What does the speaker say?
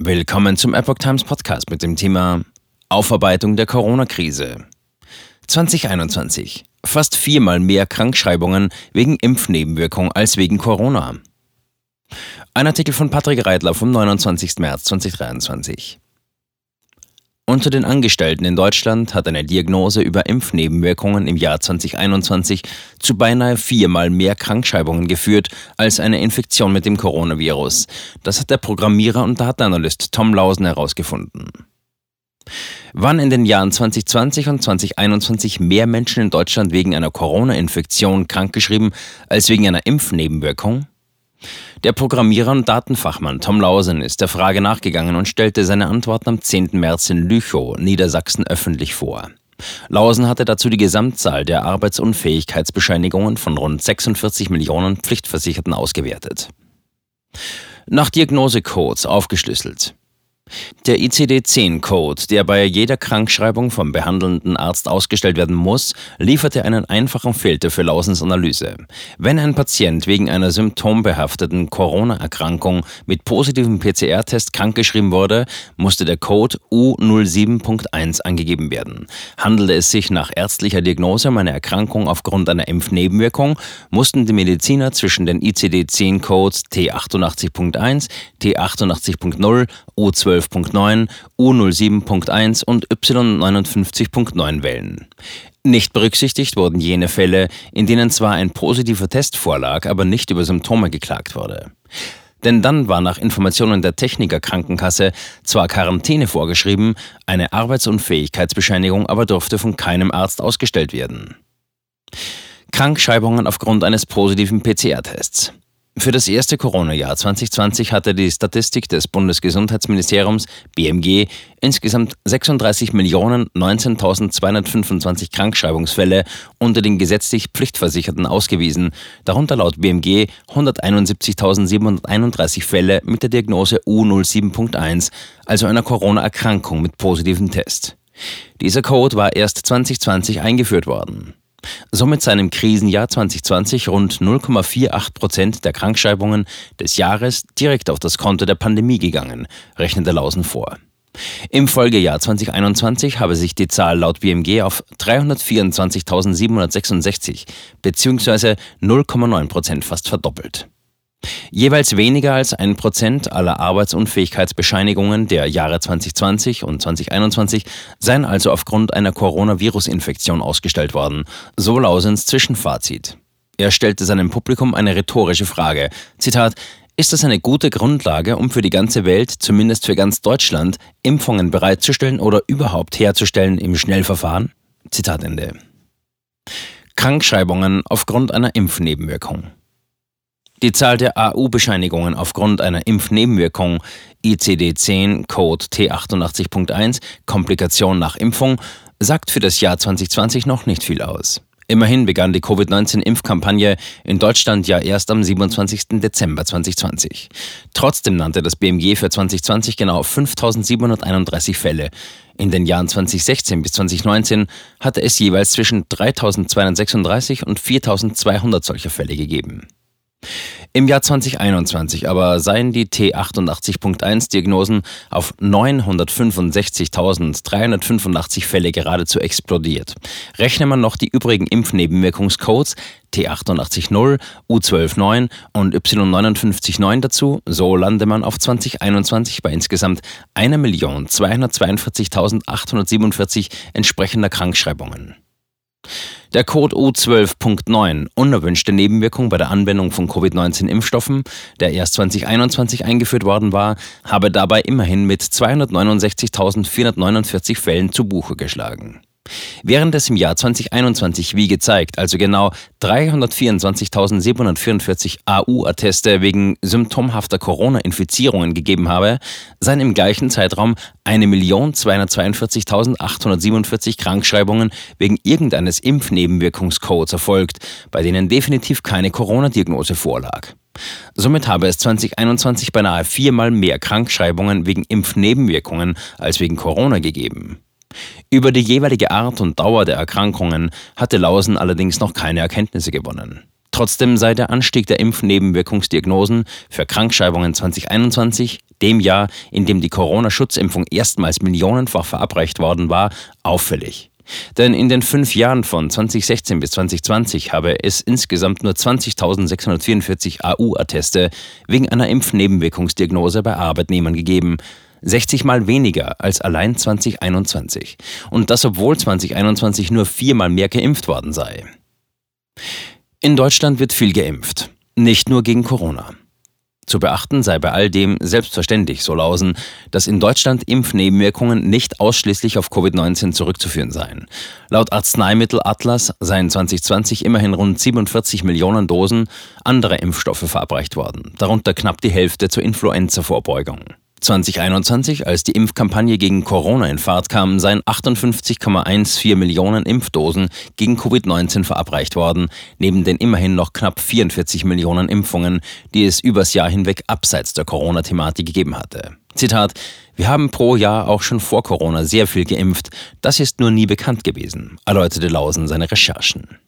Willkommen zum Epoch Times Podcast mit dem Thema Aufarbeitung der Corona-Krise. 2021. Fast viermal mehr Krankschreibungen wegen Impfnebenwirkung als wegen Corona. Ein Artikel von Patrick Reitler vom 29. März 2023. Unter den Angestellten in Deutschland hat eine Diagnose über Impfnebenwirkungen im Jahr 2021 zu beinahe viermal mehr Krankschreibungen geführt als eine Infektion mit dem Coronavirus. Das hat der Programmierer und Datenanalyst Tom Lausen herausgefunden. Wann in den Jahren 2020 und 2021 mehr Menschen in Deutschland wegen einer Corona-Infektion krankgeschrieben als wegen einer Impfnebenwirkung? Der Programmierer und Datenfachmann Tom Lausen ist der Frage nachgegangen und stellte seine Antworten am 10. März in Lüchow, Niedersachsen, öffentlich vor. Lausen hatte dazu die Gesamtzahl der Arbeitsunfähigkeitsbescheinigungen von rund 46 Millionen Pflichtversicherten ausgewertet. Nach Diagnosecodes aufgeschlüsselt. Der ICD-10-Code, der bei jeder Krankschreibung vom behandelnden Arzt ausgestellt werden muss, lieferte einen einfachen Filter für Lausens Analyse. Wenn ein Patient wegen einer symptombehafteten Corona-Erkrankung mit positivem PCR-Test krankgeschrieben wurde, musste der Code U07.1 angegeben werden. Handelte es sich nach ärztlicher Diagnose um eine Erkrankung aufgrund einer Impfnebenwirkung, mussten die Mediziner zwischen den ICD-10-Codes T88.1, T88.0, U12 U12.9, U07.1 und Y59.9 wählen. Nicht berücksichtigt wurden jene Fälle, in denen zwar ein positiver Test vorlag, aber nicht über Symptome geklagt wurde. Denn dann war nach Informationen der Techniker Krankenkasse zwar Quarantäne vorgeschrieben, eine Arbeitsunfähigkeitsbescheinigung aber durfte von keinem Arzt ausgestellt werden. Krankschreibungen aufgrund eines positiven PCR-Tests. Für das erste Corona-Jahr 2020 hatte die Statistik des Bundesgesundheitsministeriums BMG insgesamt 36.019.225 Krankschreibungsfälle unter den gesetzlich Pflichtversicherten ausgewiesen, darunter laut BMG 171.731 Fälle mit der Diagnose U07.1, also einer Corona-Erkrankung mit positivem Test. Dieser Code war erst 2020 eingeführt worden. Somit seinem Krisenjahr 2020 rund 0,48 Prozent der Krankschreibungen des Jahres direkt auf das Konto der Pandemie gegangen, rechnet der Lausen vor. Im Folgejahr 2021 habe sich die Zahl laut BMG auf 324.766 bzw. 0,9 Prozent fast verdoppelt. Jeweils weniger als ein Prozent aller Arbeitsunfähigkeitsbescheinigungen der Jahre 2020 und 2021 seien also aufgrund einer Coronavirus-Infektion ausgestellt worden, so Lausens Zwischenfazit. Er stellte seinem Publikum eine rhetorische Frage. Zitat, ist das eine gute Grundlage, um für die ganze Welt, zumindest für ganz Deutschland, Impfungen bereitzustellen oder überhaupt herzustellen im Schnellverfahren? Zitat Ende. Krankschreibungen aufgrund einer Impfnebenwirkung. Die Zahl der AU-Bescheinigungen aufgrund einer Impfnebenwirkung ICD-10 Code T88.1 Komplikation nach Impfung sagt für das Jahr 2020 noch nicht viel aus. Immerhin begann die Covid-19-Impfkampagne in Deutschland ja erst am 27. Dezember 2020. Trotzdem nannte das BMG für 2020 genau 5.731 Fälle. In den Jahren 2016 bis 2019 hatte es jeweils zwischen 3.236 und 4.200 solcher Fälle gegeben. Im Jahr 2021 aber seien die T88.1-Diagnosen auf 965.385 Fälle geradezu explodiert. Rechne man noch die übrigen Impfnebenwirkungscodes T88.0, U12.9 und Y59.9 dazu, so lande man auf 2021 bei insgesamt 1.242.847 entsprechender Krankschreibungen. Der Code U12.9, unerwünschte Nebenwirkung bei der Anwendung von Covid-19-Impfstoffen, der erst 2021 eingeführt worden war, habe dabei immerhin mit 269.449 Fällen zu Buche geschlagen. Während es im Jahr 2021, wie gezeigt, also genau 324.744 AU-Atteste wegen symptomhafter Corona-Infizierungen gegeben habe, seien im gleichen Zeitraum 1.242.847 Krankschreibungen wegen irgendeines Impfnebenwirkungscodes erfolgt, bei denen definitiv keine Corona-Diagnose vorlag. Somit habe es 2021 beinahe viermal mehr Krankschreibungen wegen Impfnebenwirkungen als wegen Corona gegeben. Über die jeweilige Art und Dauer der Erkrankungen hatte Lausen allerdings noch keine Erkenntnisse gewonnen. Trotzdem sei der Anstieg der Impfnebenwirkungsdiagnosen für Krankschreibungen 2021 dem Jahr, in dem die Corona-Schutzimpfung erstmals millionenfach verabreicht worden war, auffällig. Denn in den fünf Jahren von 2016 bis 2020 habe es insgesamt nur 20.644 AU-Atteste wegen einer Impfnebenwirkungsdiagnose bei Arbeitnehmern gegeben. 60 mal weniger als allein 2021. Und das obwohl 2021 nur viermal mehr geimpft worden sei. In Deutschland wird viel geimpft. Nicht nur gegen Corona. Zu beachten sei bei all dem selbstverständlich, so Lausen, dass in Deutschland Impfnebenwirkungen nicht ausschließlich auf Covid-19 zurückzuführen seien. Laut Arzneimittelatlas seien 2020 immerhin rund 47 Millionen Dosen anderer Impfstoffe verabreicht worden, darunter knapp die Hälfte zur Influenza-Vorbeugung. 2021, als die Impfkampagne gegen Corona in Fahrt kam, seien 58,14 Millionen Impfdosen gegen Covid-19 verabreicht worden, neben den immerhin noch knapp 44 Millionen Impfungen, die es übers Jahr hinweg abseits der Corona-Thematik gegeben hatte. Zitat: Wir haben pro Jahr auch schon vor Corona sehr viel geimpft. Das ist nur nie bekannt gewesen, erläuterte Lausen seine Recherchen.